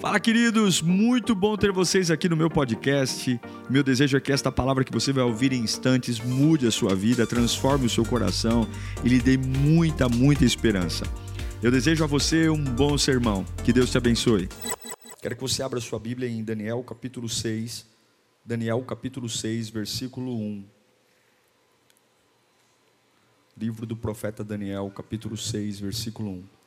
Fala, queridos! Muito bom ter vocês aqui no meu podcast. Meu desejo é que esta palavra que você vai ouvir em instantes mude a sua vida, transforme o seu coração e lhe dê muita, muita esperança. Eu desejo a você um bom sermão. Que Deus te abençoe. Quero que você abra sua Bíblia em Daniel capítulo 6. Daniel capítulo 6, versículo 1. Livro do profeta Daniel, capítulo 6, versículo 1.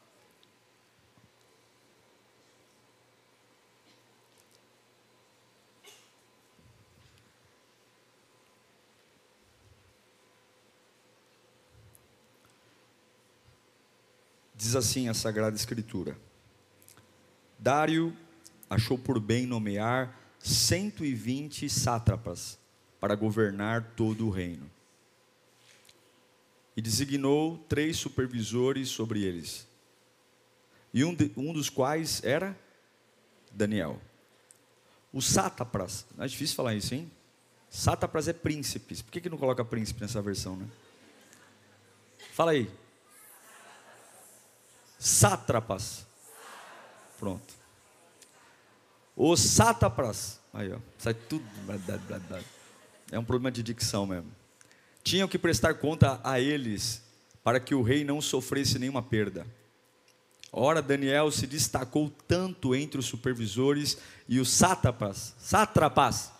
Diz assim a Sagrada Escritura: Dário achou por bem nomear 120 sátrapas para governar todo o reino. E designou três supervisores sobre eles, e um, de, um dos quais era Daniel. Os sátrapas, não é difícil falar isso, hein? Sátrapas é príncipes. Por que, que não coloca príncipe nessa versão, né? Fala aí sátrapas. Pronto. Os sátrapas. Aí, ó, sai tudo. É um problema de dicção mesmo. Tinham que prestar conta a eles para que o rei não sofresse nenhuma perda. Ora, Daniel se destacou tanto entre os supervisores e os sátrapas, sátrapas,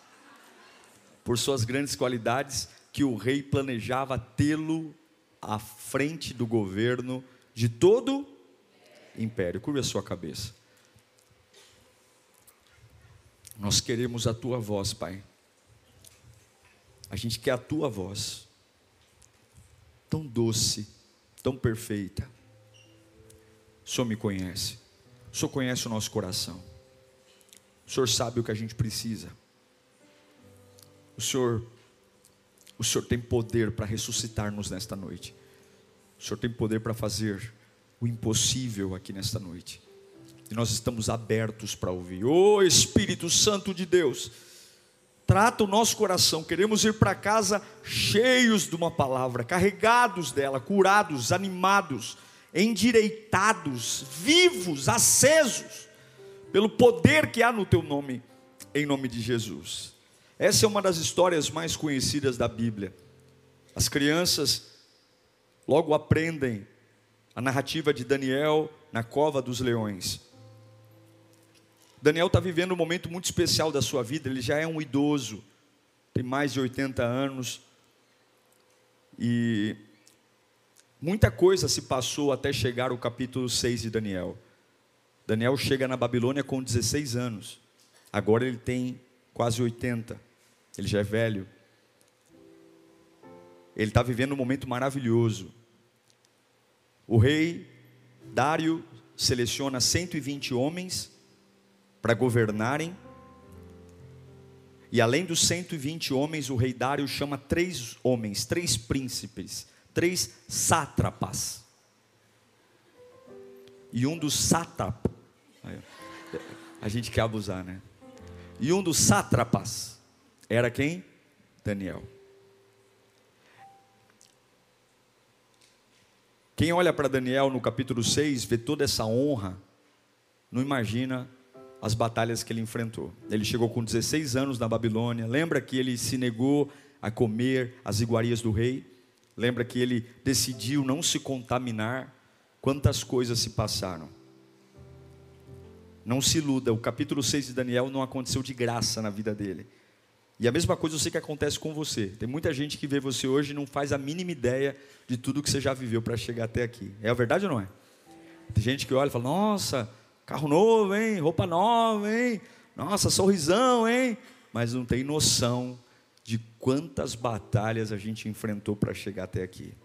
por suas grandes qualidades, que o rei planejava tê-lo à frente do governo de todo império. Curva a sua cabeça. Nós queremos a tua voz, Pai. A gente quer a tua voz. Tão doce, tão perfeita. O Senhor me conhece. O Senhor conhece o nosso coração. O Senhor sabe o que a gente precisa. O Senhor o Senhor tem poder para ressuscitar-nos nesta noite. O Senhor tem poder para fazer o impossível aqui nesta noite. E nós estamos abertos para ouvir. Ô oh, Espírito Santo de Deus, trata o nosso coração. Queremos ir para casa cheios de uma palavra, carregados dela, curados, animados, endireitados, vivos, acesos, pelo poder que há no teu nome, em nome de Jesus. Essa é uma das histórias mais conhecidas da Bíblia. As crianças logo aprendem a narrativa de Daniel na cova dos leões. Daniel está vivendo um momento muito especial da sua vida, ele já é um idoso, tem mais de 80 anos, e muita coisa se passou até chegar o capítulo 6 de Daniel. Daniel chega na Babilônia com 16 anos, agora ele tem quase 80, ele já é velho. Ele está vivendo um momento maravilhoso. O rei Dário seleciona 120 homens para governarem. E além dos 120 homens, o rei Dário chama três homens, três príncipes, três sátrapas. E um dos sátrapas, a gente quer abusar, né? E um dos sátrapas era quem? Daniel. Quem olha para Daniel no capítulo 6, vê toda essa honra, não imagina as batalhas que ele enfrentou. Ele chegou com 16 anos na Babilônia. Lembra que ele se negou a comer as iguarias do rei? Lembra que ele decidiu não se contaminar? Quantas coisas se passaram? Não se iluda, o capítulo 6 de Daniel não aconteceu de graça na vida dele. E a mesma coisa eu sei que acontece com você. Tem muita gente que vê você hoje e não faz a mínima ideia de tudo que você já viveu para chegar até aqui. É a verdade ou não é? Tem gente que olha e fala: Nossa, carro novo, hein? Roupa nova, hein? Nossa, sorrisão, hein? Mas não tem noção de quantas batalhas a gente enfrentou para chegar até aqui.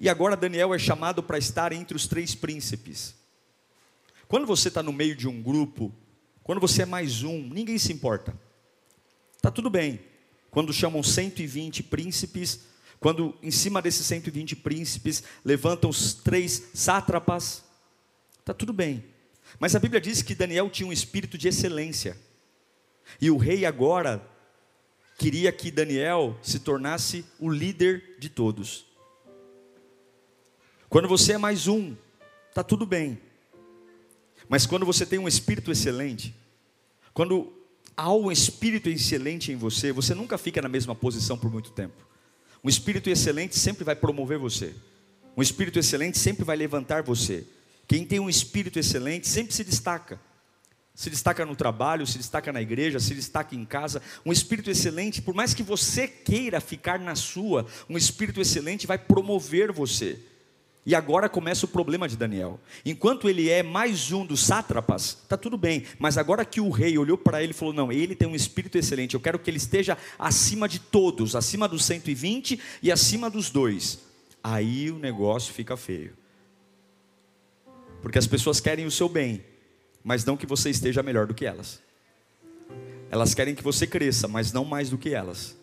E agora Daniel é chamado para estar entre os três príncipes. Quando você está no meio de um grupo, quando você é mais um, ninguém se importa. Está tudo bem. Quando chamam 120 príncipes, quando em cima desses 120 príncipes levantam os três sátrapas, está tudo bem. Mas a Bíblia diz que Daniel tinha um espírito de excelência. E o rei agora queria que Daniel se tornasse o líder de todos. Quando você é mais um, está tudo bem. Mas quando você tem um espírito excelente, quando há um espírito excelente em você, você nunca fica na mesma posição por muito tempo. Um espírito excelente sempre vai promover você. Um espírito excelente sempre vai levantar você. Quem tem um espírito excelente sempre se destaca. Se destaca no trabalho, se destaca na igreja, se destaca em casa. Um espírito excelente, por mais que você queira ficar na sua, um espírito excelente vai promover você. E agora começa o problema de Daniel. Enquanto ele é mais um dos sátrapas, está tudo bem. Mas agora que o rei olhou para ele e falou: Não, ele tem um espírito excelente, eu quero que ele esteja acima de todos, acima dos 120 e acima dos dois. Aí o negócio fica feio. Porque as pessoas querem o seu bem, mas não que você esteja melhor do que elas. Elas querem que você cresça, mas não mais do que elas.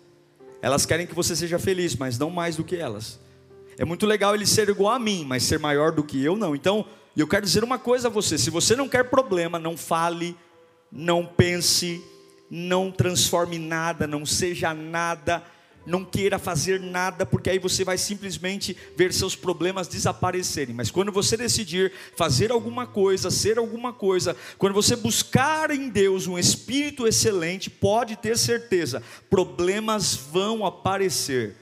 Elas querem que você seja feliz, mas não mais do que elas. É muito legal ele ser igual a mim, mas ser maior do que eu, não. Então, eu quero dizer uma coisa a você: se você não quer problema, não fale, não pense, não transforme nada, não seja nada, não queira fazer nada, porque aí você vai simplesmente ver seus problemas desaparecerem. Mas quando você decidir fazer alguma coisa, ser alguma coisa, quando você buscar em Deus um espírito excelente, pode ter certeza, problemas vão aparecer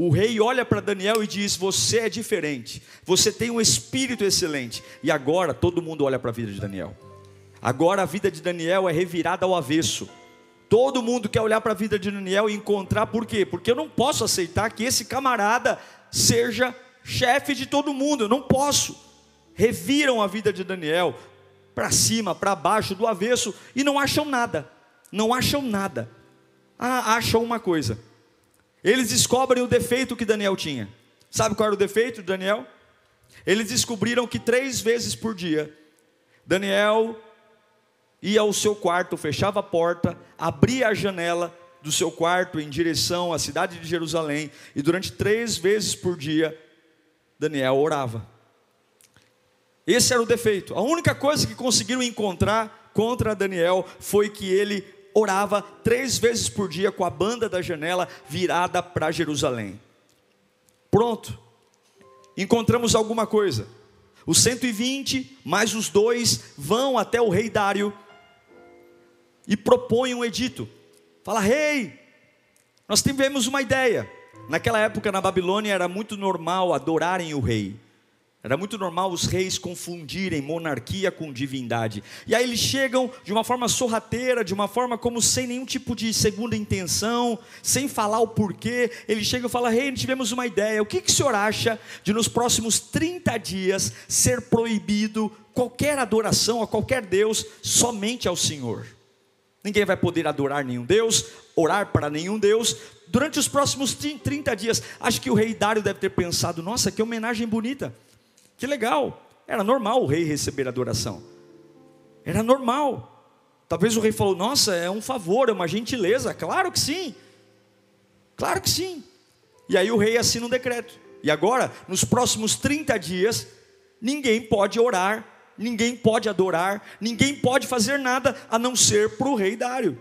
o rei olha para Daniel e diz: Você é diferente, você tem um espírito excelente. E agora todo mundo olha para a vida de Daniel. Agora a vida de Daniel é revirada ao avesso. Todo mundo quer olhar para a vida de Daniel e encontrar por quê? Porque eu não posso aceitar que esse camarada seja chefe de todo mundo, eu não posso. Reviram a vida de Daniel para cima, para baixo, do avesso e não acham nada. Não acham nada. Ah, acham uma coisa eles descobrem o defeito que Daniel tinha. Sabe qual era o defeito de Daniel? Eles descobriram que três vezes por dia, Daniel ia ao seu quarto, fechava a porta, abria a janela do seu quarto em direção à cidade de Jerusalém, e durante três vezes por dia, Daniel orava. Esse era o defeito. A única coisa que conseguiram encontrar contra Daniel foi que ele orava três vezes por dia com a banda da janela virada para Jerusalém. Pronto, encontramos alguma coisa. Os 120 mais os dois vão até o rei Dário e propõem um edito. Fala, rei, nós tivemos uma ideia. Naquela época na Babilônia era muito normal adorarem o rei. Era muito normal os reis confundirem monarquia com divindade. E aí eles chegam de uma forma sorrateira, de uma forma como sem nenhum tipo de segunda intenção, sem falar o porquê. Eles chegam e falam: Rei, tivemos uma ideia. O que, que o senhor acha de nos próximos 30 dias ser proibido qualquer adoração a qualquer Deus, somente ao Senhor? Ninguém vai poder adorar nenhum Deus, orar para nenhum Deus. Durante os próximos 30 dias, acho que o rei Dário deve ter pensado: nossa, que homenagem bonita. Que legal. Era normal o rei receber adoração. Era normal. Talvez o rei falou: Nossa, é um favor, é uma gentileza. Claro que sim. Claro que sim. E aí o rei assina um decreto. E agora, nos próximos 30 dias, ninguém pode orar, ninguém pode adorar, ninguém pode fazer nada a não ser para o rei Dário.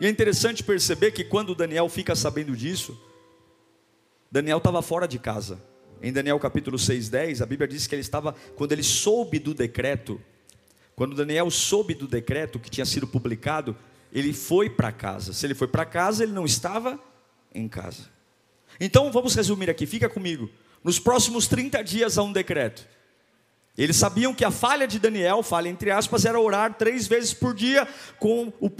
E é interessante perceber que quando Daniel fica sabendo disso, Daniel estava fora de casa. Em Daniel capítulo 6, 10, a Bíblia diz que ele estava, quando ele soube do decreto, quando Daniel soube do decreto que tinha sido publicado, ele foi para casa. Se ele foi para casa, ele não estava em casa. Então vamos resumir aqui, fica comigo. Nos próximos 30 dias há um decreto. Eles sabiam que a falha de Daniel, falha entre aspas, era orar três vezes por dia com o,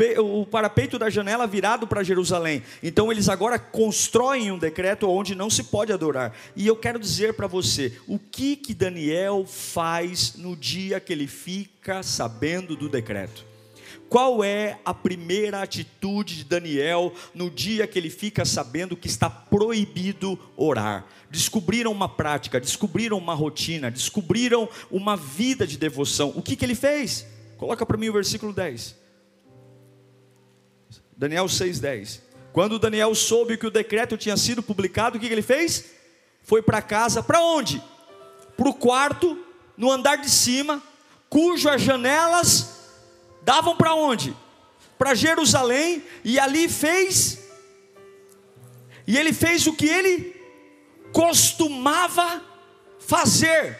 o parapeito da janela virado para Jerusalém. Então eles agora constroem um decreto onde não se pode adorar. E eu quero dizer para você, o que que Daniel faz no dia que ele fica sabendo do decreto? Qual é a primeira atitude de Daniel no dia que ele fica sabendo que está proibido orar? Descobriram uma prática, descobriram uma rotina, descobriram uma vida de devoção. O que, que ele fez? Coloca para mim o versículo 10. Daniel 6,10. Quando Daniel soube que o decreto tinha sido publicado, o que, que ele fez? Foi para casa, para onde? Para o quarto, no andar de cima, cujas janelas davam para onde? Para Jerusalém, e ali fez, e ele fez o que ele costumava fazer.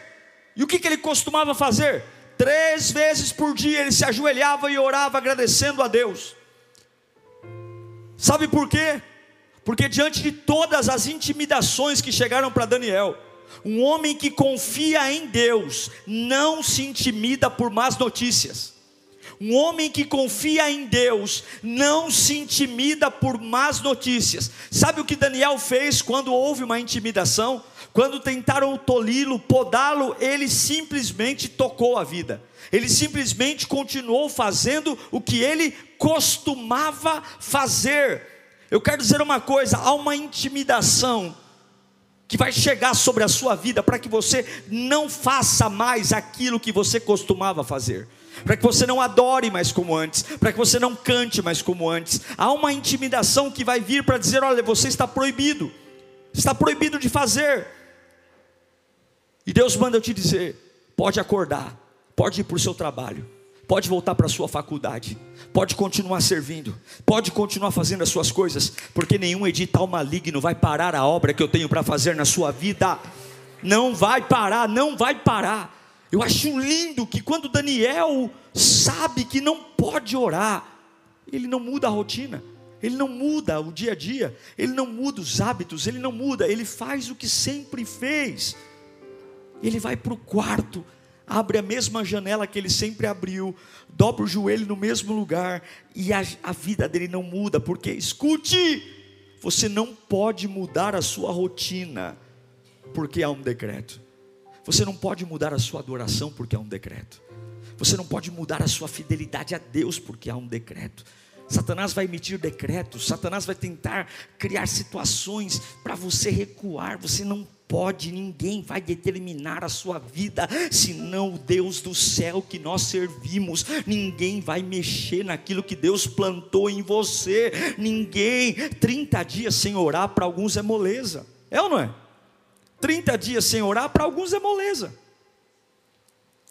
E o que, que ele costumava fazer? Três vezes por dia ele se ajoelhava e orava agradecendo a Deus. Sabe por quê? Porque diante de todas as intimidações que chegaram para Daniel, um homem que confia em Deus não se intimida por más notícias. Um homem que confia em Deus não se intimida por más notícias. Sabe o que Daniel fez quando houve uma intimidação? Quando tentaram tolhi-lo, podá-lo, ele simplesmente tocou a vida. Ele simplesmente continuou fazendo o que ele costumava fazer. Eu quero dizer uma coisa: há uma intimidação que vai chegar sobre a sua vida para que você não faça mais aquilo que você costumava fazer para que você não adore mais como antes, para que você não cante mais como antes. Há uma intimidação que vai vir para dizer: olha, você está proibido, está proibido de fazer. E Deus manda eu te dizer: pode acordar, pode ir para o seu trabalho, pode voltar para a sua faculdade, pode continuar servindo, pode continuar fazendo as suas coisas, porque nenhum edital maligno vai parar a obra que eu tenho para fazer na sua vida. Não vai parar, não vai parar. Eu acho lindo que quando Daniel sabe que não pode orar, ele não muda a rotina, ele não muda o dia a dia, ele não muda os hábitos, ele não muda, ele faz o que sempre fez. Ele vai para o quarto, abre a mesma janela que ele sempre abriu, dobra o joelho no mesmo lugar, e a, a vida dele não muda, porque escute, você não pode mudar a sua rotina, porque há um decreto. Você não pode mudar a sua adoração porque há um decreto. Você não pode mudar a sua fidelidade a Deus porque há um decreto. Satanás vai emitir decretos, Satanás vai tentar criar situações para você recuar. Você não pode, ninguém vai determinar a sua vida, senão o Deus do céu que nós servimos. Ninguém vai mexer naquilo que Deus plantou em você. Ninguém. 30 dias sem orar para alguns é moleza. É ou não é? 30 dias sem orar, para alguns é moleza.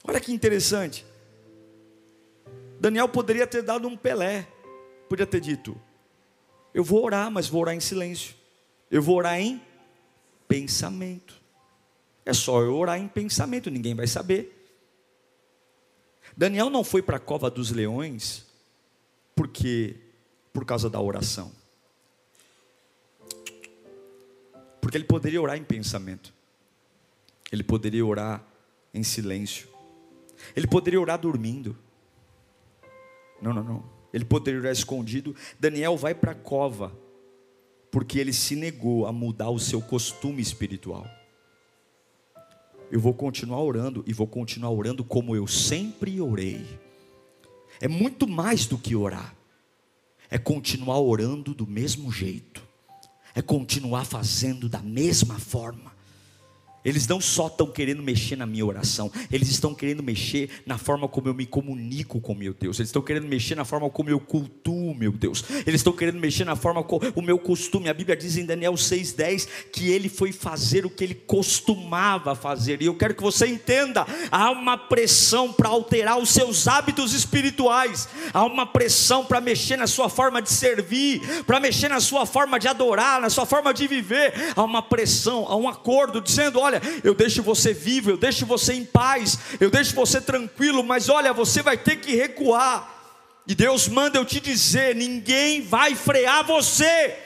Olha que interessante. Daniel poderia ter dado um Pelé, podia ter dito: Eu vou orar, mas vou orar em silêncio. Eu vou orar em pensamento. É só eu orar em pensamento, ninguém vai saber. Daniel não foi para a cova dos leões porque por causa da oração. Porque ele poderia orar em pensamento. Ele poderia orar em silêncio. Ele poderia orar dormindo. Não, não, não. Ele poderia orar escondido. Daniel vai para a cova, porque ele se negou a mudar o seu costume espiritual. Eu vou continuar orando e vou continuar orando como eu sempre orei. É muito mais do que orar, é continuar orando do mesmo jeito é continuar fazendo da mesma forma. Eles não só estão querendo mexer na minha oração, eles estão querendo mexer na forma como eu me comunico com meu Deus, eles estão querendo mexer na forma como eu cultuo meu Deus, eles estão querendo mexer na forma como o meu costume. A Bíblia diz em Daniel 6,10 que ele foi fazer o que ele costumava fazer, e eu quero que você entenda: há uma pressão para alterar os seus hábitos espirituais, há uma pressão para mexer na sua forma de servir, para mexer na sua forma de adorar, na sua forma de viver, há uma pressão, há um acordo dizendo: olha olha, eu deixo você vivo, eu deixo você em paz, eu deixo você tranquilo, mas olha, você vai ter que recuar. E Deus manda eu te dizer: ninguém vai frear você.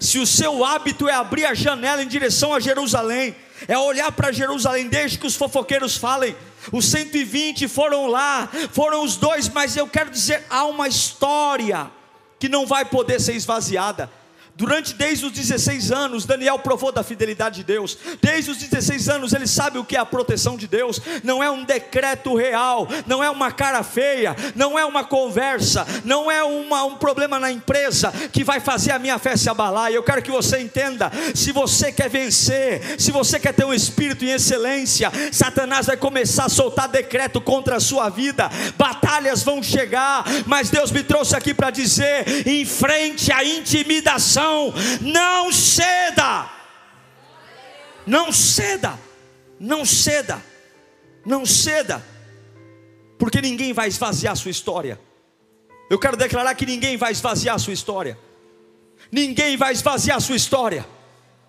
Se o seu hábito é abrir a janela em direção a Jerusalém, é olhar para Jerusalém, desde que os fofoqueiros falem, os 120 foram lá, foram os dois, mas eu quero dizer, há uma história que não vai poder ser esvaziada. Durante desde os 16 anos, Daniel provou da fidelidade de Deus. Desde os 16 anos, ele sabe o que é a proteção de Deus. Não é um decreto real, não é uma cara feia, não é uma conversa, não é uma, um problema na empresa que vai fazer a minha fé se abalar. E eu quero que você entenda: se você quer vencer, se você quer ter um espírito em excelência, Satanás vai começar a soltar decreto contra a sua vida. Batalhas vão chegar, mas Deus me trouxe aqui para dizer: enfrente a intimidação oração. Não ceda. Não ceda. Não ceda. Não ceda. Porque ninguém vai esvaziar a sua história. Eu quero declarar que ninguém vai esvaziar a sua história. Ninguém vai esvaziar a sua história.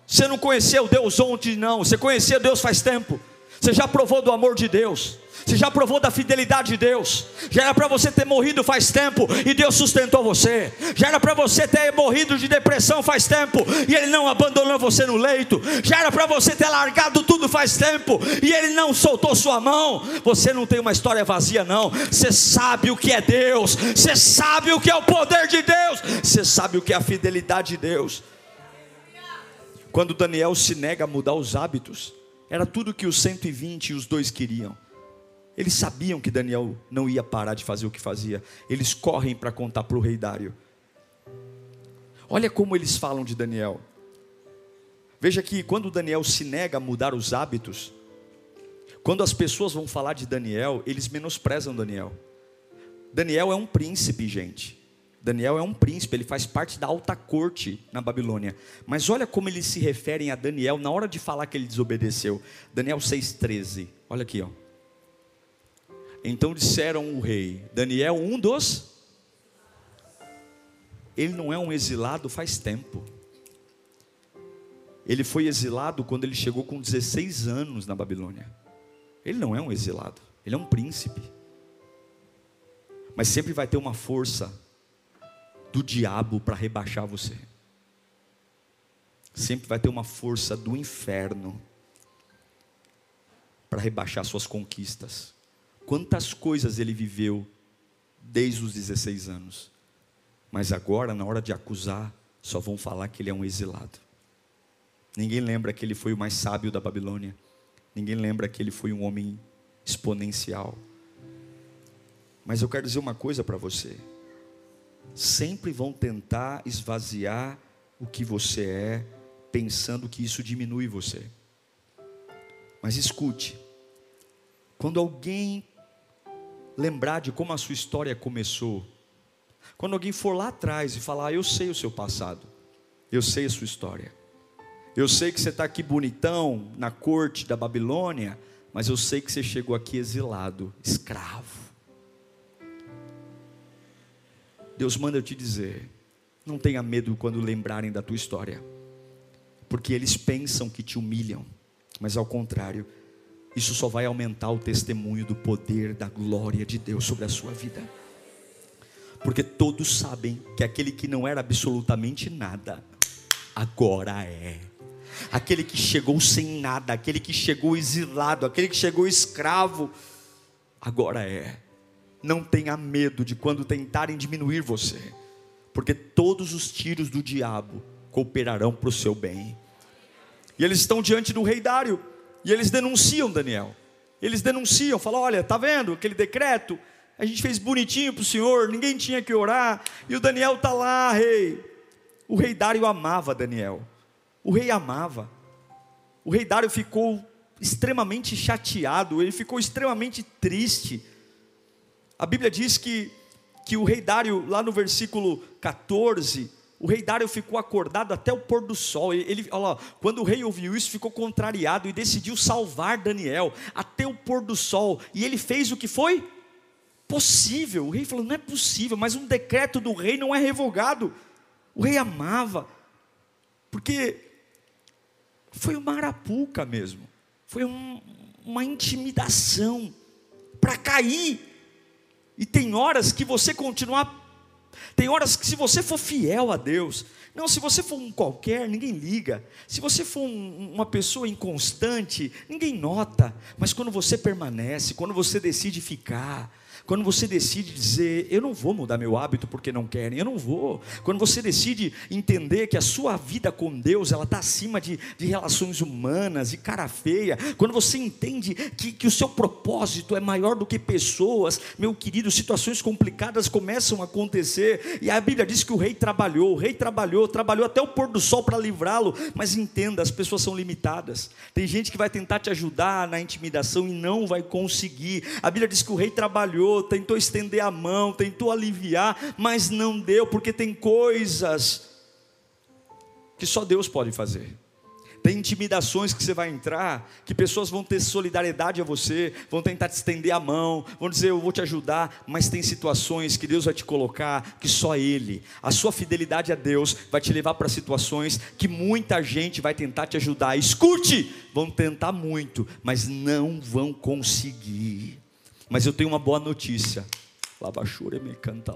Você não conheceu Deus ontem, não. Você conheceu Deus faz tempo. Você já provou do amor de Deus. Você já provou da fidelidade de Deus. Já era para você ter morrido faz tempo e Deus sustentou você. Já era para você ter morrido de depressão faz tempo e Ele não abandonou você no leito. Já era para você ter largado tudo faz tempo e Ele não soltou sua mão. Você não tem uma história vazia, não. Você sabe o que é Deus. Você sabe o que é o poder de Deus. Você sabe o que é a fidelidade de Deus. Quando Daniel se nega a mudar os hábitos, era tudo que os 120 e os dois queriam. Eles sabiam que Daniel não ia parar de fazer o que fazia. Eles correm para contar para o rei Dário. Olha como eles falam de Daniel. Veja que quando Daniel se nega a mudar os hábitos, quando as pessoas vão falar de Daniel, eles menosprezam Daniel. Daniel é um príncipe, gente. Daniel é um príncipe, ele faz parte da alta corte na Babilônia. Mas olha como eles se referem a Daniel na hora de falar que ele desobedeceu. Daniel 6,13. Olha aqui, ó. Então disseram o rei: Daniel, um dos. Ele não é um exilado faz tempo. Ele foi exilado quando ele chegou com 16 anos na Babilônia. Ele não é um exilado, ele é um príncipe. Mas sempre vai ter uma força do diabo para rebaixar você. Sempre vai ter uma força do inferno para rebaixar suas conquistas. Quantas coisas ele viveu desde os 16 anos. Mas agora, na hora de acusar, só vão falar que ele é um exilado. Ninguém lembra que ele foi o mais sábio da Babilônia. Ninguém lembra que ele foi um homem exponencial. Mas eu quero dizer uma coisa para você. Sempre vão tentar esvaziar o que você é, pensando que isso diminui você. Mas escute, quando alguém lembrar de como a sua história começou. Quando alguém for lá atrás e falar, ah, eu sei o seu passado, eu sei a sua história, eu sei que você está aqui bonitão na corte da Babilônia, mas eu sei que você chegou aqui exilado, escravo. Deus manda eu te dizer, não tenha medo quando lembrarem da tua história, porque eles pensam que te humilham, mas ao contrário, isso só vai aumentar o testemunho do poder, da glória de Deus sobre a sua vida. Porque todos sabem que aquele que não era absolutamente nada, agora é. Aquele que chegou sem nada, aquele que chegou exilado, aquele que chegou escravo, agora é. Não tenha medo de quando tentarem diminuir você, porque todos os tiros do diabo cooperarão para o seu bem. E eles estão diante do rei Dário. E eles denunciam Daniel. Eles denunciam, falam: olha, tá vendo aquele decreto? A gente fez bonitinho para o senhor, ninguém tinha que orar, e o Daniel está lá, rei. O rei Dário amava Daniel. O rei amava. O rei Dário ficou extremamente chateado, ele ficou extremamente triste. A Bíblia diz que, que o rei Dário, lá no versículo 14, o rei Dário ficou acordado até o pôr do sol. Ele, olha, quando o rei ouviu isso, ficou contrariado e decidiu salvar Daniel até o pôr do sol. E ele fez o que foi possível. O rei falou: não é possível, mas um decreto do rei não é revogado. O rei amava, porque foi uma arapuca mesmo, foi um, uma intimidação para cair. E tem horas que você continuar tem horas que, se você for fiel a Deus, não, se você for um qualquer, ninguém liga. Se você for um, uma pessoa inconstante, ninguém nota. Mas quando você permanece, quando você decide ficar, quando você decide dizer, eu não vou mudar meu hábito porque não querem, eu não vou. Quando você decide entender que a sua vida com Deus, ela está acima de, de relações humanas e cara feia. Quando você entende que, que o seu propósito é maior do que pessoas, meu querido, situações complicadas começam a acontecer. E a Bíblia diz que o rei trabalhou, o rei trabalhou, trabalhou até o pôr do sol para livrá-lo. Mas entenda, as pessoas são limitadas. Tem gente que vai tentar te ajudar na intimidação e não vai conseguir. A Bíblia diz que o rei trabalhou tentou estender a mão, tentou aliviar, mas não deu, porque tem coisas que só Deus pode fazer. Tem intimidações que você vai entrar, que pessoas vão ter solidariedade a você, vão tentar te estender a mão, vão dizer eu vou te ajudar, mas tem situações que Deus vai te colocar que só Ele, a sua fidelidade a Deus vai te levar para situações que muita gente vai tentar te ajudar. Escute, vão tentar muito, mas não vão conseguir. Mas eu tenho uma boa notícia. Labachure me canta.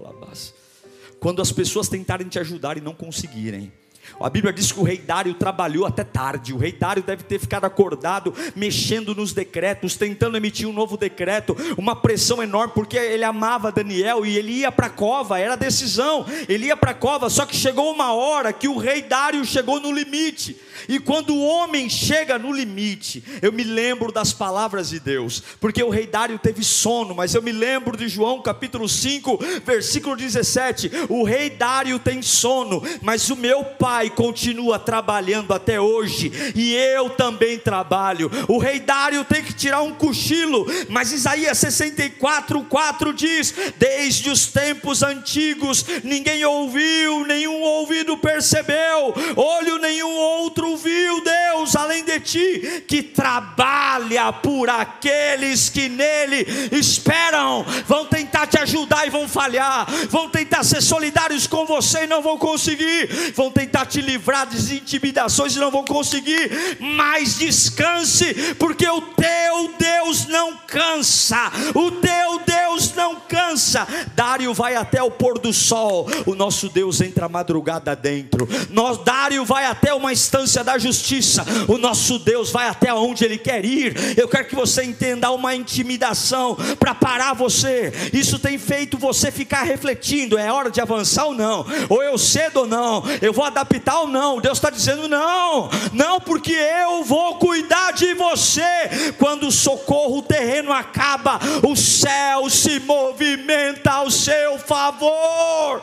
Quando as pessoas tentarem te ajudar e não conseguirem, a Bíblia diz que o rei Dário trabalhou até tarde. O rei Dário deve ter ficado acordado, mexendo nos decretos, tentando emitir um novo decreto, uma pressão enorme, porque ele amava Daniel e ele ia para a cova, era decisão. Ele ia para a cova, só que chegou uma hora que o rei Dário chegou no limite. E quando o homem chega no limite, eu me lembro das palavras de Deus, porque o rei Dário teve sono, mas eu me lembro de João capítulo 5, versículo 17: o rei Dário tem sono, mas o meu pai continua trabalhando até hoje, e eu também trabalho. O rei Dário tem que tirar um cochilo, mas Isaías 64, 4 diz: desde os tempos antigos, ninguém ouviu, nenhum ouvido percebeu, olho nenhum outro viu Deus além de ti, que trabalha por aqueles que nele esperam, vão tentar te ajudar e vão falhar, vão tentar ser solidários com você e não vão conseguir, vão tentar te livrar das intimidações e não vão conseguir, mas descanse, porque o teu Deus não cansa, o teu Deus não cansa. Dário vai até o pôr do sol, o nosso Deus entra a madrugada dentro, nós, Dário vai até uma instância da justiça, o nosso Deus vai até onde Ele quer ir. Eu quero que você entenda uma intimidação para parar você. Isso tem feito você ficar refletindo: é hora de avançar ou não? Ou eu cedo ou não? Eu vou adaptar ou não? Deus está dizendo: não, não, porque eu vou cuidar de você. Quando o socorro terreno acaba, o céu se movimenta ao seu favor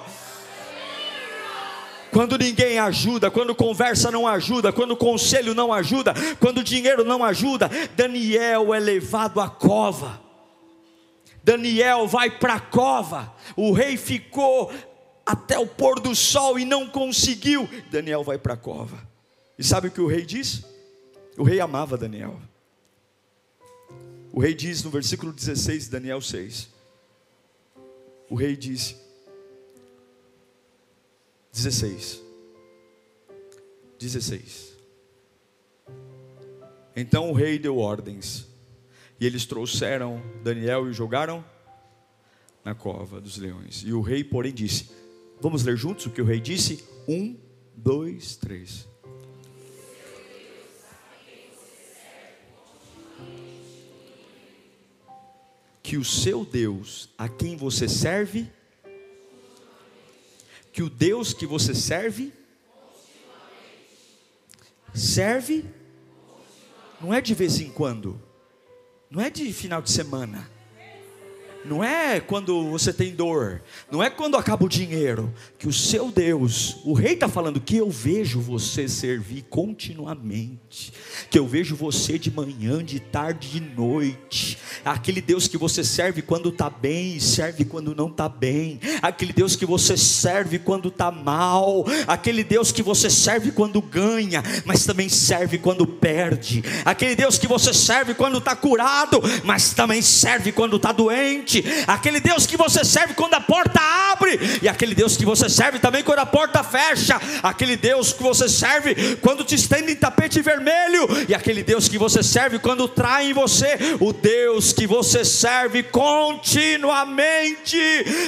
quando ninguém ajuda, quando conversa não ajuda, quando conselho não ajuda, quando dinheiro não ajuda, Daniel é levado à cova. Daniel vai para a cova. O rei ficou até o pôr do sol e não conseguiu. Daniel vai para a cova. E sabe o que o rei diz? O rei amava Daniel. O rei diz no versículo 16 de Daniel 6. O rei disse: 16. 16. Então o rei deu ordens, e eles trouxeram Daniel e jogaram na cova dos leões. E o rei, porém, disse: Vamos ler juntos o que o rei disse? Um, dois, três. Que o seu Deus, a quem você serve, que o Deus que você serve, serve, não é de vez em quando, não é de final de semana, não é quando você tem dor, não é quando acaba o dinheiro, que o seu Deus, o rei está falando que eu vejo você servir continuamente, que eu vejo você de manhã, de tarde, de noite, aquele Deus que você serve quando está bem, serve quando não está bem, aquele Deus que você serve quando está mal, aquele Deus que você serve quando ganha, mas também serve quando perde, aquele Deus que você serve quando está curado, mas também serve quando está doente aquele Deus que você serve quando a porta abre, e aquele Deus que você serve também quando a porta fecha, aquele Deus que você serve quando te estende em tapete vermelho, e aquele Deus que você serve quando trai em você, o Deus que você serve continuamente.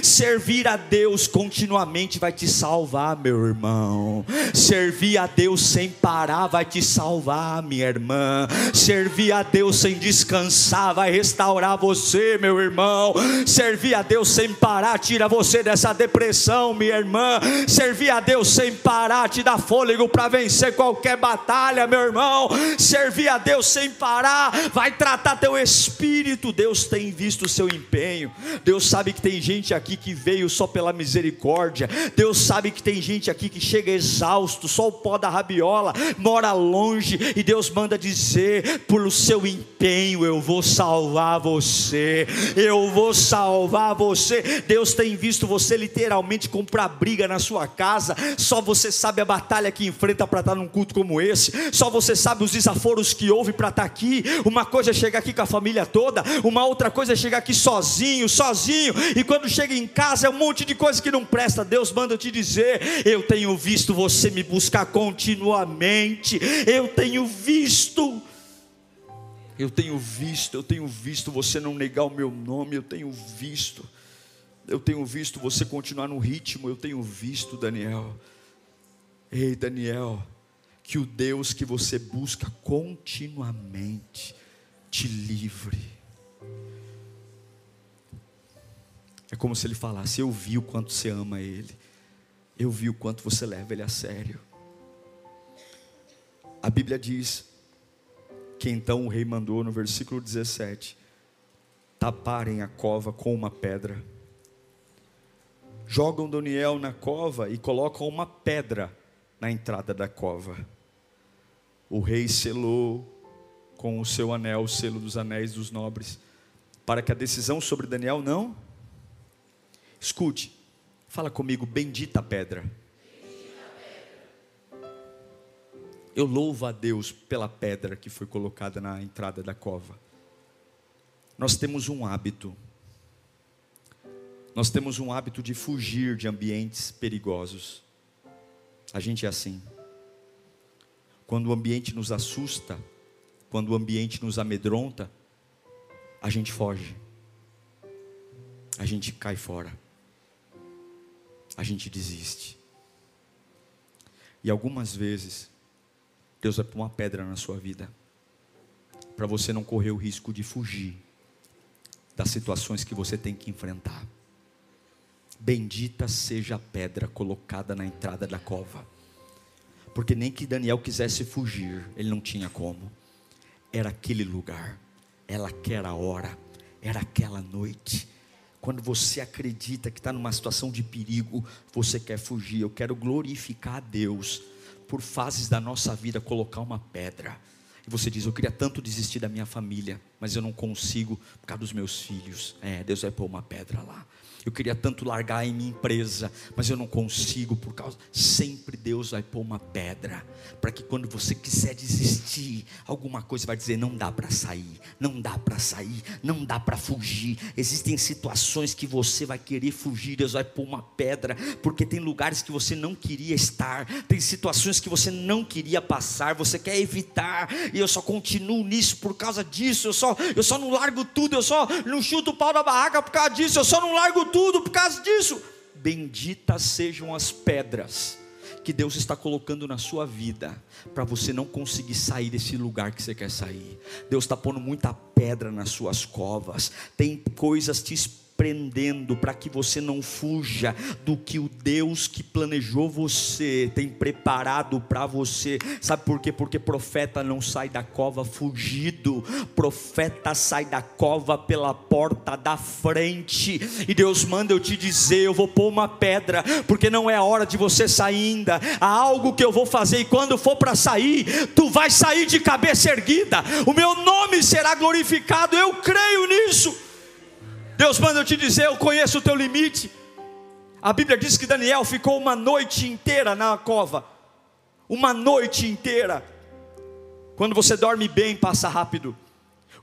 Servir a Deus continuamente vai te salvar, meu irmão. Servir a Deus sem parar vai te salvar, minha irmã. Servir a Deus sem descansar vai restaurar você, meu irmão. Servir a Deus sem parar tira você dessa depressão, minha irmã. Servir a Deus sem parar te dá fôlego para vencer qualquer batalha, meu irmão. Servir a Deus sem parar vai tratar teu espírito. Deus tem visto o seu empenho. Deus sabe que tem gente aqui que veio só pela misericórdia. Deus sabe que tem gente aqui que chega exausto, só o pó da rabiola, mora longe e Deus manda dizer: por seu empenho eu vou salvar você. Eu vou salvar você. Deus tem visto você literalmente comprar briga na sua casa. Só você sabe a batalha que enfrenta para estar num culto como esse. Só você sabe os desaforos que houve para estar aqui. Uma coisa é chegar aqui com a família toda, uma outra coisa é chegar aqui sozinho, sozinho. E quando chega em casa é um monte de coisa que não presta. Deus manda eu te dizer: eu tenho visto você me buscar continuamente. Eu tenho visto Eu tenho visto, eu tenho visto você não negar o meu nome, eu tenho visto. Eu tenho visto você continuar no ritmo, eu tenho visto, Daniel. Ei, Daniel, que o Deus que você busca continuamente te livre. É como se ele falasse: Eu vi o quanto você ama Ele, eu vi o quanto você leva Ele a sério. A Bíblia diz que então o rei mandou no versículo 17: taparem a cova com uma pedra. Jogam Daniel na cova e colocam uma pedra na entrada da cova. O rei selou com o seu anel, o selo dos anéis dos nobres, para que a decisão sobre Daniel não. Escute, fala comigo, bendita pedra. Eu louvo a Deus pela pedra que foi colocada na entrada da cova. Nós temos um hábito. Nós temos um hábito de fugir de ambientes perigosos. A gente é assim. Quando o ambiente nos assusta, quando o ambiente nos amedronta, a gente foge. A gente cai fora. A gente desiste. E algumas vezes Deus vai pôr uma pedra na sua vida, para você não correr o risco de fugir das situações que você tem que enfrentar. Bendita seja a pedra colocada na entrada da cova, porque nem que Daniel quisesse fugir, ele não tinha como, era aquele lugar, era aquela hora, era aquela noite. Quando você acredita que está numa situação de perigo, você quer fugir. Eu quero glorificar a Deus por fases da nossa vida, colocar uma pedra. E você diz: Eu queria tanto desistir da minha família, mas eu não consigo por causa dos meus filhos. É, Deus vai pôr uma pedra lá. Eu queria tanto largar em minha empresa, mas eu não consigo por causa. Sempre Deus vai pôr uma pedra para que quando você quiser desistir, alguma coisa vai dizer não dá para sair, não dá para sair, não dá para fugir. Existem situações que você vai querer fugir, Deus vai pôr uma pedra, porque tem lugares que você não queria estar, tem situações que você não queria passar, você quer evitar, e eu só continuo nisso por causa disso. Eu só eu só não largo tudo, eu só não chuto o pau da barraca por causa disso, eu só não largo tudo tudo por causa disso. Benditas sejam as pedras que Deus está colocando na sua vida para você não conseguir sair desse lugar que você quer sair. Deus está pondo muita pedra nas suas covas, tem coisas te prendendo para que você não fuja do que o Deus que planejou você tem preparado para você. Sabe por quê? Porque profeta não sai da cova fugido, profeta sai da cova pela porta da frente. E Deus manda eu te dizer: eu vou pôr uma pedra, porque não é a hora de você sair ainda. Há algo que eu vou fazer, e quando for para sair, tu vai sair de cabeça erguida, o meu nome será glorificado. Eu creio nisso. Deus manda eu te dizer, eu conheço o teu limite. A Bíblia diz que Daniel ficou uma noite inteira na cova. Uma noite inteira. Quando você dorme bem, passa rápido.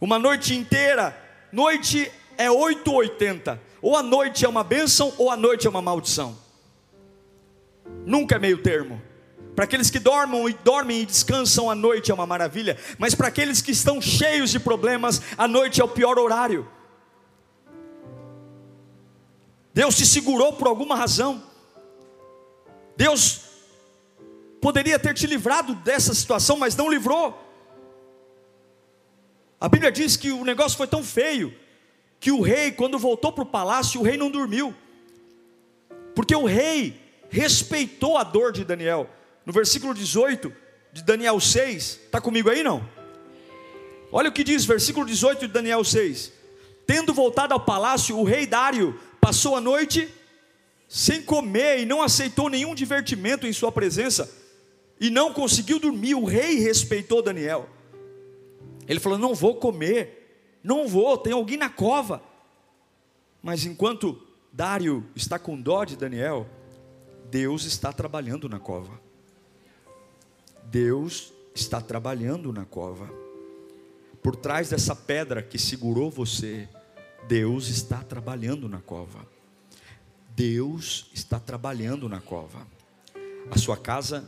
Uma noite inteira. Noite é 8 ou 80. Ou a noite é uma bênção ou a noite é uma maldição. Nunca é meio termo. Para aqueles que dormem e dormem e descansam, a noite é uma maravilha. Mas para aqueles que estão cheios de problemas, a noite é o pior horário. Deus te segurou por alguma razão. Deus poderia ter te livrado dessa situação, mas não livrou. A Bíblia diz que o negócio foi tão feio que o rei, quando voltou para o palácio, o rei não dormiu, porque o rei respeitou a dor de Daniel. No versículo 18 de Daniel 6, está comigo aí não? Olha o que diz, versículo 18 de Daniel 6: Tendo voltado ao palácio, o rei Dário passou a noite sem comer e não aceitou nenhum divertimento em sua presença e não conseguiu dormir. O rei respeitou Daniel. Ele falou: Não vou comer, não vou, tem alguém na cova. Mas enquanto Dário está com dó de Daniel, Deus está trabalhando na cova. Deus está trabalhando na cova. Por trás dessa pedra que segurou você, Deus está trabalhando na cova. Deus está trabalhando na cova. A sua casa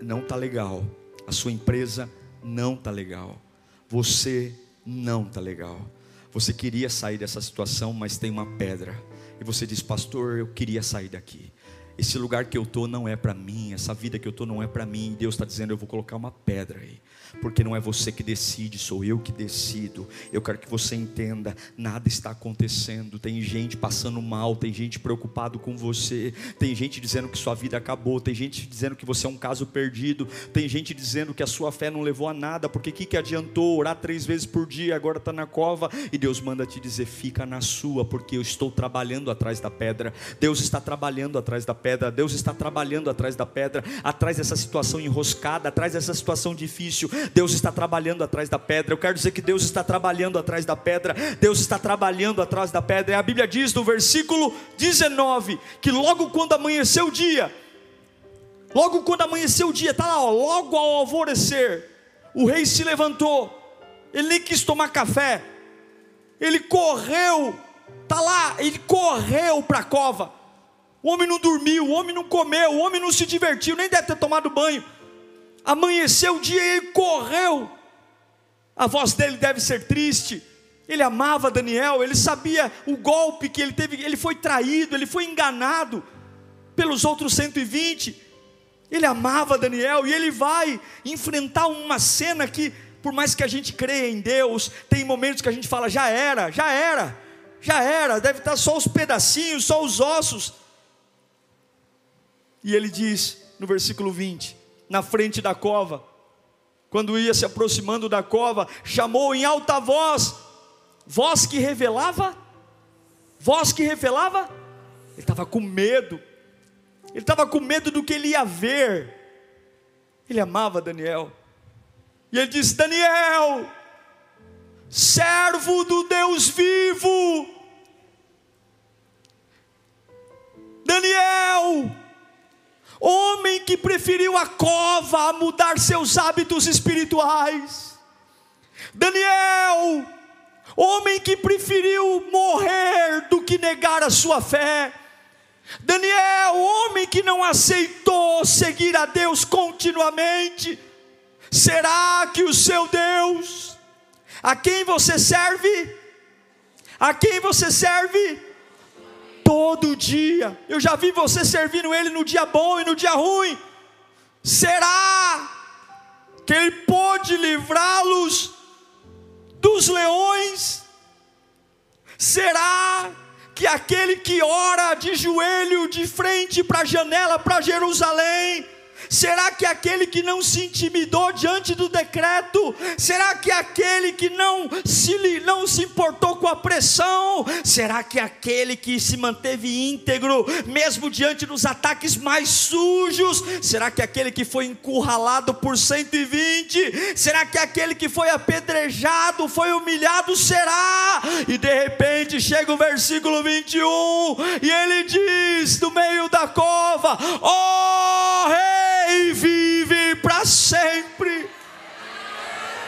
não está legal. A sua empresa não está legal. Você não tá legal. Você queria sair dessa situação, mas tem uma pedra. E você diz, pastor, eu queria sair daqui. Esse lugar que eu estou não é para mim, essa vida que eu estou não é para mim. Deus está dizendo, eu vou colocar uma pedra aí porque não é você que decide, sou eu que decido. Eu quero que você entenda: nada está acontecendo. Tem gente passando mal, tem gente preocupado com você, tem gente dizendo que sua vida acabou, tem gente dizendo que você é um caso perdido, tem gente dizendo que a sua fé não levou a nada, porque o que, que adiantou orar três vezes por dia, agora está na cova, e Deus manda te dizer: fica na sua, porque eu estou trabalhando atrás da pedra. Deus está trabalhando atrás da pedra, Deus está trabalhando atrás da pedra, atrás dessa situação enroscada, atrás dessa situação difícil. Deus está trabalhando atrás da pedra. Eu quero dizer que Deus está trabalhando atrás da pedra. Deus está trabalhando atrás da pedra. E a Bíblia diz no versículo 19 que logo quando amanheceu o dia, logo quando amanheceu o dia, está lá, ó, logo ao alvorecer, o rei se levantou. Ele nem quis tomar café. Ele correu, está lá, ele correu para a cova. O homem não dormiu, o homem não comeu, o homem não se divertiu, nem deve ter tomado banho. Amanheceu o dia e ele correu. A voz dele deve ser triste. Ele amava Daniel, ele sabia o golpe que ele teve, ele foi traído, ele foi enganado pelos outros 120. Ele amava Daniel e ele vai enfrentar uma cena que, por mais que a gente creia em Deus, tem momentos que a gente fala, já era, já era, já era, deve estar só os pedacinhos, só os ossos. E ele diz no versículo 20: na frente da cova. Quando ia se aproximando da cova, chamou em alta voz, voz que revelava, voz que revelava, ele estava com medo, ele estava com medo do que ele ia ver. Ele amava Daniel, e ele disse: Daniel, servo do Deus vivo, Daniel, homem que preferiu a cova a mudar seus hábitos espirituais. Daniel, homem que preferiu morrer do que negar a sua fé. Daniel, homem que não aceitou seguir a Deus continuamente. Será que o seu Deus, a quem você serve, a quem você serve, todo dia. Eu já vi você servindo Ele no dia bom e no dia ruim. Será que Ele pôde livrá-los dos leões? Será que aquele que ora de joelho de frente para a janela para Jerusalém, Será que aquele que não se intimidou diante do decreto? Será que aquele que não se, não se importou com a pressão? Será que aquele que se manteve íntegro, mesmo diante dos ataques mais sujos? Será que aquele que foi encurralado por 120? Será que aquele que foi apedrejado, foi humilhado? Será? E de repente chega o versículo 21 e ele diz: no meio da cova: oh, rei! Rei vive para sempre.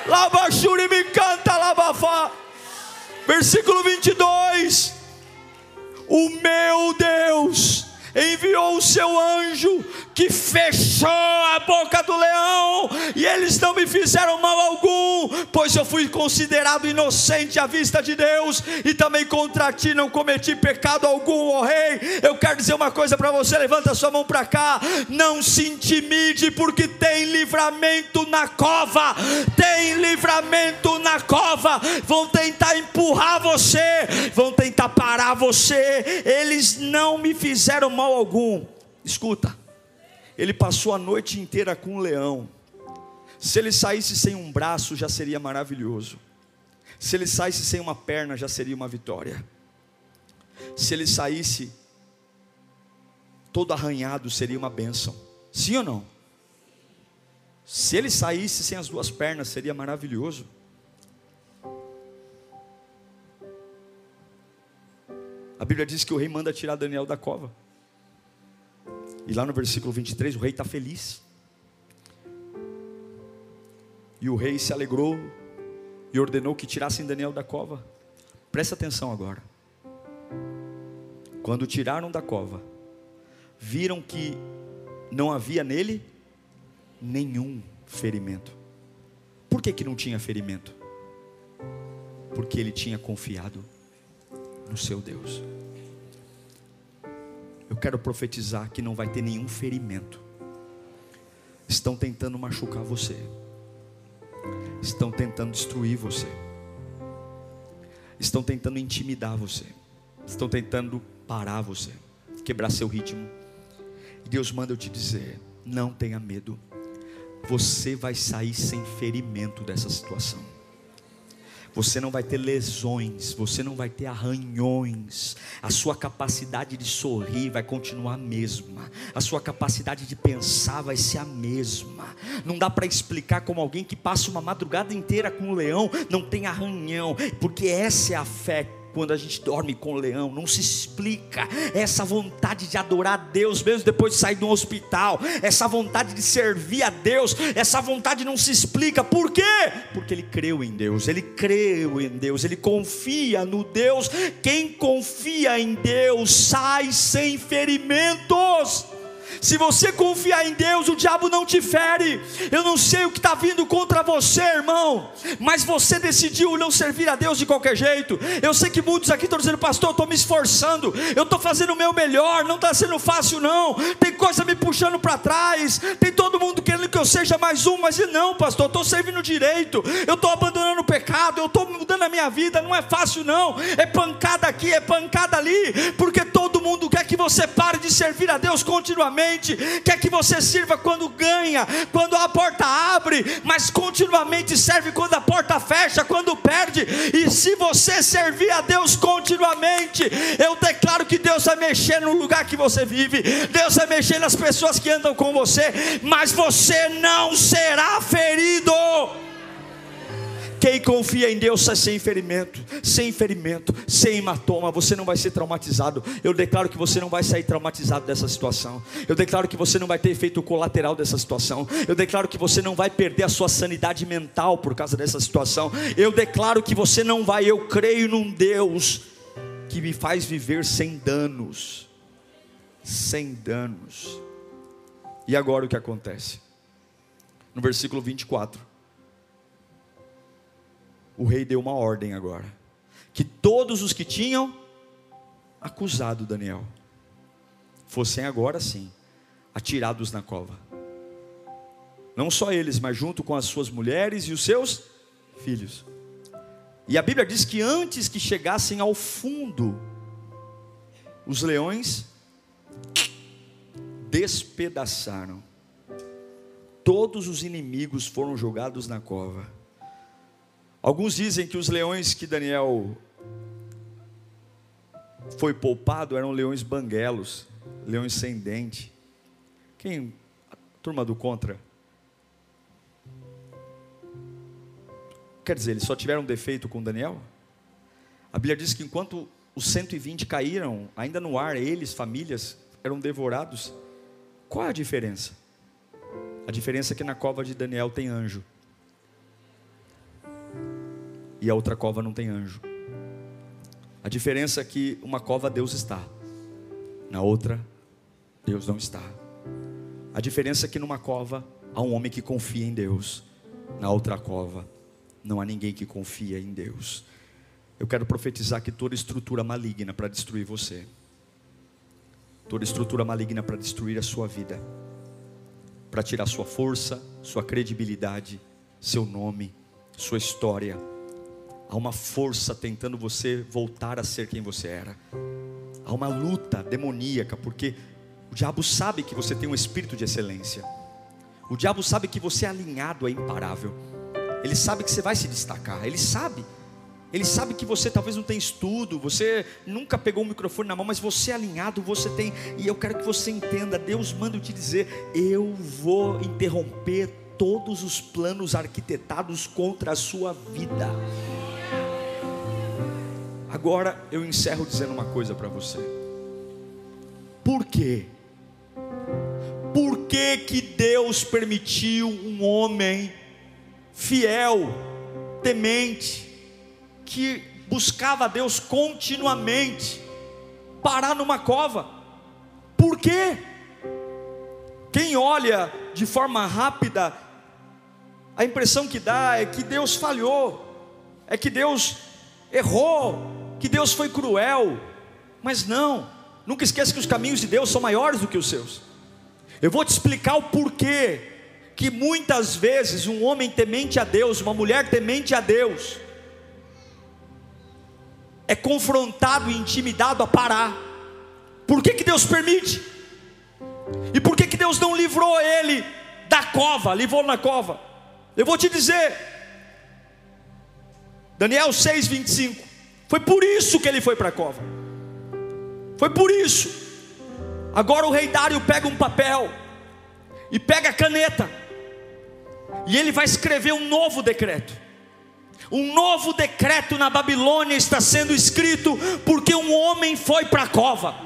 Labachuri me canta, labafá. Versículo 22. O meu Deus enviou o seu anjo que fechou a boca do leão, e eles não me fizeram mal algum, pois eu fui considerado inocente à vista de Deus, e também contra ti não cometi pecado algum, ó rei. Eu quero dizer uma coisa para você: levanta sua mão para cá, não se intimide, porque tem livramento na cova, tem livramento na cova. Vão tentar empurrar você, vão tentar parar você, eles não me fizeram mal algum. Escuta ele passou a noite inteira com um leão. Se ele saísse sem um braço, já seria maravilhoso. Se ele saísse sem uma perna, já seria uma vitória. Se ele saísse todo arranhado, seria uma bênção. Sim ou não? Se ele saísse sem as duas pernas, seria maravilhoso. A Bíblia diz que o rei manda tirar Daniel da cova. E lá no versículo 23, o rei está feliz. E o rei se alegrou e ordenou que tirassem Daniel da cova. Presta atenção agora. Quando tiraram da cova, viram que não havia nele nenhum ferimento. Por que, que não tinha ferimento? porque ele tinha confiado no seu Deus. Eu quero profetizar que não vai ter nenhum ferimento. Estão tentando machucar você, estão tentando destruir você, estão tentando intimidar você, estão tentando parar você, quebrar seu ritmo. E Deus manda eu te dizer: não tenha medo, você vai sair sem ferimento dessa situação. Você não vai ter lesões, você não vai ter arranhões. A sua capacidade de sorrir vai continuar a mesma. A sua capacidade de pensar vai ser a mesma. Não dá para explicar como alguém que passa uma madrugada inteira com um leão não tem arranhão, porque essa é a fé quando a gente dorme com o leão, não se explica. Essa vontade de adorar a Deus, mesmo depois de sair de um hospital, essa vontade de servir a Deus, essa vontade não se explica. Por quê? Porque ele creu em Deus, ele creu em Deus, ele confia no Deus. Quem confia em Deus sai sem ferimentos. Se você confiar em Deus, o diabo não te fere. Eu não sei o que está vindo contra você, irmão, mas você decidiu não servir a Deus de qualquer jeito. Eu sei que muitos aqui estão dizendo, pastor, eu estou me esforçando, eu estou fazendo o meu melhor, não está sendo fácil, não. Tem coisa me puxando para trás, tem todo mundo querendo que eu seja mais um, mas não, pastor, eu estou servindo direito, eu estou abandonando o pecado, eu estou mudando a minha vida, não é fácil, não. É pancada aqui, é pancada ali, porque todo mundo quer que você pare de servir a Deus continuamente quer que você sirva quando ganha, quando a porta abre, mas continuamente serve quando a porta fecha, quando perde. E se você servir a Deus continuamente, eu declaro que Deus vai mexer no lugar que você vive, Deus vai mexer nas pessoas que andam com você, mas você não será ferido. Quem confia em Deus sai sem ferimento, sem ferimento, sem hematoma, você não vai ser traumatizado. Eu declaro que você não vai sair traumatizado dessa situação. Eu declaro que você não vai ter efeito colateral dessa situação. Eu declaro que você não vai perder a sua sanidade mental por causa dessa situação. Eu declaro que você não vai, eu creio num Deus que me faz viver sem danos. Sem danos. E agora o que acontece? No versículo 24 o rei deu uma ordem agora: que todos os que tinham acusado Daniel fossem agora sim atirados na cova. Não só eles, mas junto com as suas mulheres e os seus filhos. E a Bíblia diz que antes que chegassem ao fundo, os leões despedaçaram. Todos os inimigos foram jogados na cova. Alguns dizem que os leões que Daniel foi poupado eram leões banguelos, leões sem dente. Quem? A turma do contra. Quer dizer, eles só tiveram defeito com Daniel? A Bíblia diz que enquanto os 120 caíram, ainda no ar, eles, famílias, eram devorados. Qual é a diferença? A diferença é que na cova de Daniel tem anjo e a outra cova não tem anjo. A diferença é que uma cova Deus está, na outra Deus não está. A diferença é que numa cova há um homem que confia em Deus, na outra cova não há ninguém que confia em Deus. Eu quero profetizar que toda estrutura maligna para destruir você, toda estrutura maligna para destruir a sua vida, para tirar sua força, sua credibilidade, seu nome, sua história, Há uma força tentando você voltar a ser quem você era. Há uma luta demoníaca, porque o diabo sabe que você tem um espírito de excelência. O diabo sabe que você é alinhado, é imparável. Ele sabe que você vai se destacar. Ele sabe. Ele sabe que você talvez não tem estudo, você nunca pegou um microfone na mão, mas você é alinhado, você tem. E eu quero que você entenda: Deus manda te dizer, eu vou interromper todos os planos arquitetados contra a sua vida. Agora eu encerro dizendo uma coisa para você. Por quê? Por que, que Deus permitiu um homem fiel, temente, que buscava Deus continuamente, parar numa cova? Por quê? Quem olha de forma rápida, a impressão que dá é que Deus falhou, é que Deus errou, que Deus foi cruel, mas não, nunca esqueça que os caminhos de Deus são maiores do que os seus. Eu vou te explicar o porquê que muitas vezes um homem temente a Deus, uma mulher temente a Deus, é confrontado e intimidado a parar. Por que, que Deus permite? E por que, que Deus não livrou ele da cova, livrou na cova? Eu vou te dizer, Daniel 6,25, foi por isso que ele foi para a cova, foi por isso. Agora o rei Dário pega um papel e pega a caneta, e ele vai escrever um novo decreto. Um novo decreto na Babilônia está sendo escrito porque um homem foi para a cova.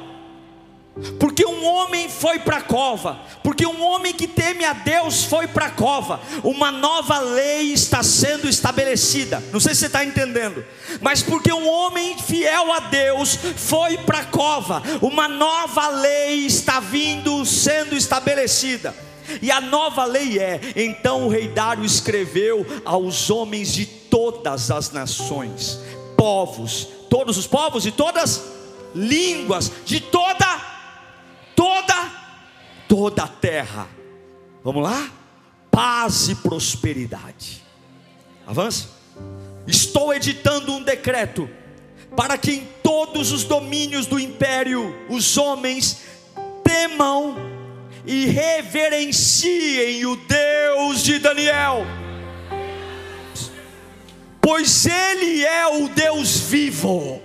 Porque um homem foi para a cova, porque um homem que teme a Deus foi para a cova, uma nova lei está sendo estabelecida. Não sei se você está entendendo, mas porque um homem fiel a Deus foi para a cova, uma nova lei está vindo sendo estabelecida. E a nova lei é: então o rei Dário escreveu aos homens de todas as nações, povos, todos os povos e todas línguas, de toda toda toda a terra. Vamos lá? Paz e prosperidade. Avança. Estou editando um decreto para que em todos os domínios do império os homens temam e reverenciem o Deus de Daniel, pois Ele é o Deus vivo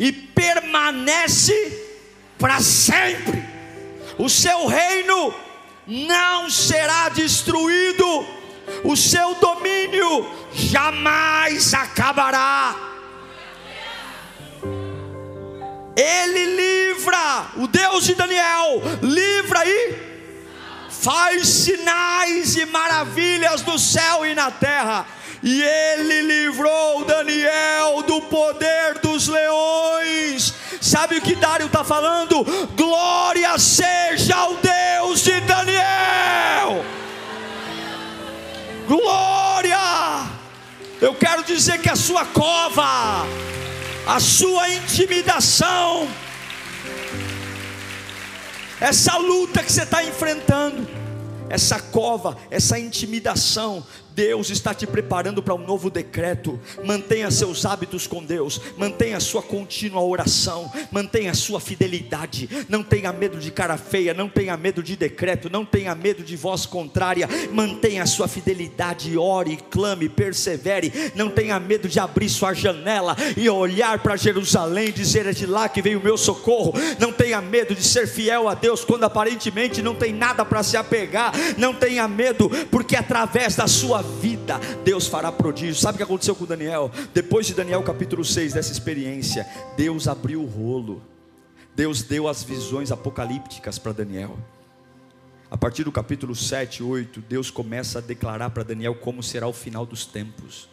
e permanece para sempre. O seu reino não será destruído, o seu domínio jamais acabará. Ele livra, o Deus de Daniel, livra e faz sinais e maravilhas no céu e na terra. E ele livrou Daniel do poder dos leões Sabe o que Dário está falando? Glória seja ao Deus de Daniel. Glória! Eu quero dizer que a sua cova, a sua intimidação, essa luta que você está enfrentando, essa cova, essa intimidação, Deus está te preparando para um novo decreto. Mantenha seus hábitos com Deus, mantenha sua contínua oração, mantenha sua fidelidade. Não tenha medo de cara feia, não tenha medo de decreto, não tenha medo de voz contrária. Mantenha sua fidelidade, ore, clame, persevere. Não tenha medo de abrir sua janela e olhar para Jerusalém, dizer é de lá que veio o meu socorro. Não tenha medo de ser fiel a Deus quando aparentemente não tem nada para se apegar. Não tenha medo, porque através da sua vida, Deus fará prodígio. Sabe o que aconteceu com Daniel? Depois de Daniel capítulo 6, dessa experiência, Deus abriu o rolo, Deus deu as visões apocalípticas para Daniel. A partir do capítulo 7, 8, Deus começa a declarar para Daniel como será o final dos tempos.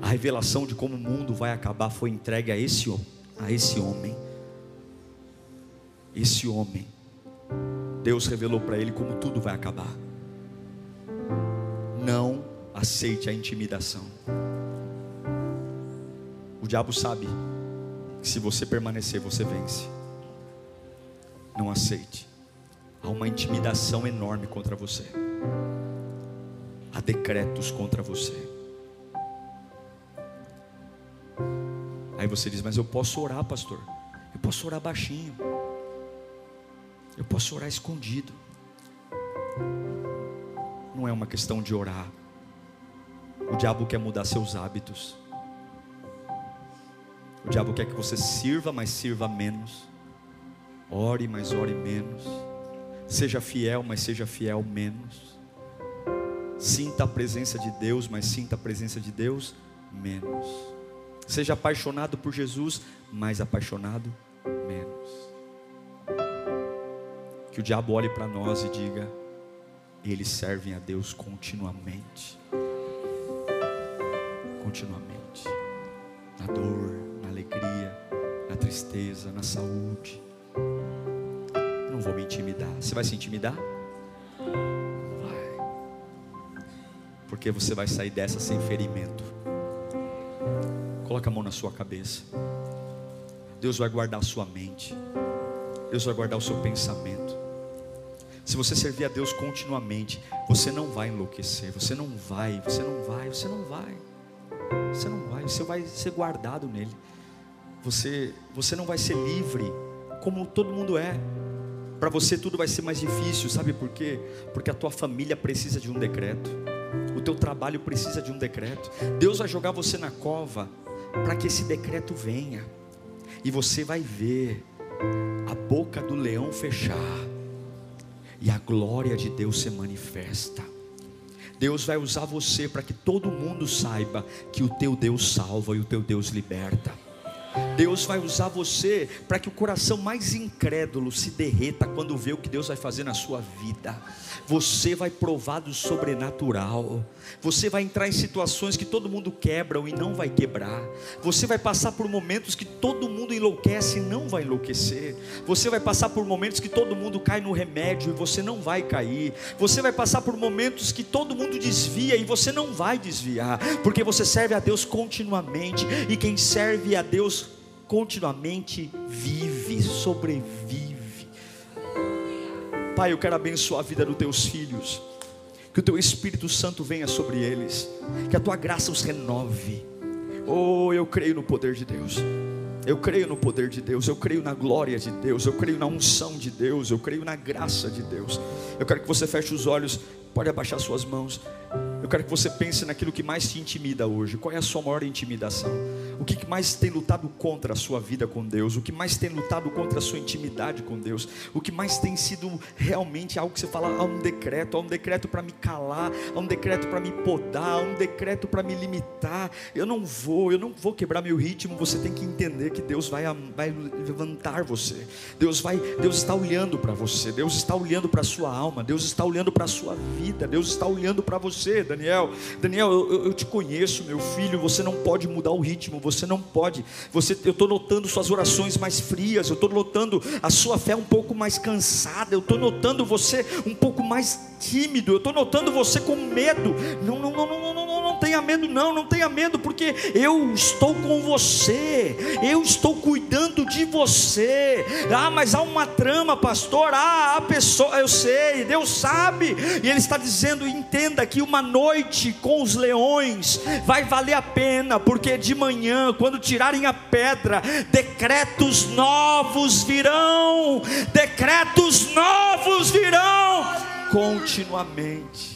A revelação de como o mundo vai acabar foi entregue a esse, a esse homem. Esse homem. Deus revelou para ele como tudo vai acabar. Não aceite a intimidação. O diabo sabe que se você permanecer, você vence. Não aceite. Há uma intimidação enorme contra você. Há decretos contra você. Aí você diz: Mas eu posso orar, pastor. Eu posso orar baixinho. Eu posso orar escondido. Não é uma questão de orar. O diabo quer mudar seus hábitos. O diabo quer que você sirva, mas sirva menos. Ore, mas ore menos. Seja fiel, mas seja fiel menos. Sinta a presença de Deus, mas sinta a presença de Deus menos. Seja apaixonado por Jesus, mas apaixonado menos. Que o diabo olhe para nós e diga: eles servem a Deus continuamente continuamente. Na dor, na alegria, na tristeza, na saúde. Eu não vou me intimidar. Você vai se intimidar? Vai. Porque você vai sair dessa sem ferimento. Coloca a mão na sua cabeça. Deus vai guardar a sua mente. Deus vai guardar o seu pensamento. Se você servir a Deus continuamente, você não vai enlouquecer, você não vai, você não vai, você não vai. Você não vai, você vai ser guardado nele. Você, você não vai ser livre como todo mundo é. Para você tudo vai ser mais difícil, sabe por quê? Porque a tua família precisa de um decreto. O teu trabalho precisa de um decreto. Deus vai jogar você na cova para que esse decreto venha. E você vai ver a boca do leão fechar e a glória de Deus se manifesta. Deus vai usar você para que todo mundo saiba que o teu Deus salva e o teu Deus liberta. Deus vai usar você para que o coração mais incrédulo se derreta quando vê o que Deus vai fazer na sua vida. Você vai provar do sobrenatural. Você vai entrar em situações que todo mundo quebra e não vai quebrar. Você vai passar por momentos que todo mundo enlouquece e não vai enlouquecer. Você vai passar por momentos que todo mundo cai no remédio e você não vai cair. Você vai passar por momentos que todo mundo desvia e você não vai desviar, porque você serve a Deus continuamente e quem serve a Deus continuamente vive, sobrevive. Pai, eu quero abençoar a vida dos teus filhos, que o teu Espírito Santo venha sobre eles, que a tua graça os renove. Oh, eu creio no poder de Deus. Eu creio no poder de Deus, eu creio na glória de Deus, eu creio na unção de Deus, eu creio na graça de Deus. Eu quero que você feche os olhos, pode abaixar suas mãos. Eu quero que você pense naquilo que mais te intimida hoje. Qual é a sua maior intimidação? O que mais tem lutado contra a sua vida com Deus? O que mais tem lutado contra a sua intimidade com Deus? O que mais tem sido realmente algo que você fala, há um decreto, há um decreto para me calar, há um decreto para me podar, há um decreto para me limitar. Eu não vou, eu não vou quebrar meu ritmo. Você tem que entender que Deus vai, vai levantar você. Deus vai, Deus está olhando para você. Deus está olhando para a sua alma. Deus está olhando para a sua vida. Deus está olhando para você, Daniel. Daniel, eu, eu te conheço, meu filho. Você não pode mudar o ritmo você não pode. Você, eu estou notando suas orações mais frias, eu estou notando a sua fé um pouco mais cansada, eu estou notando você um pouco mais tímido, eu estou notando você com medo. Não, não, não, não, não, não, não tenha medo, não, não tenha medo, porque eu estou com você, eu estou cuidando de você. Ah, mas há uma trama, pastor. Ah, a pessoa, eu sei, Deus sabe, e Ele está dizendo: entenda que uma noite com os leões vai valer a pena, porque de manhã quando tirarem a pedra, decretos novos virão, decretos novos virão continuamente.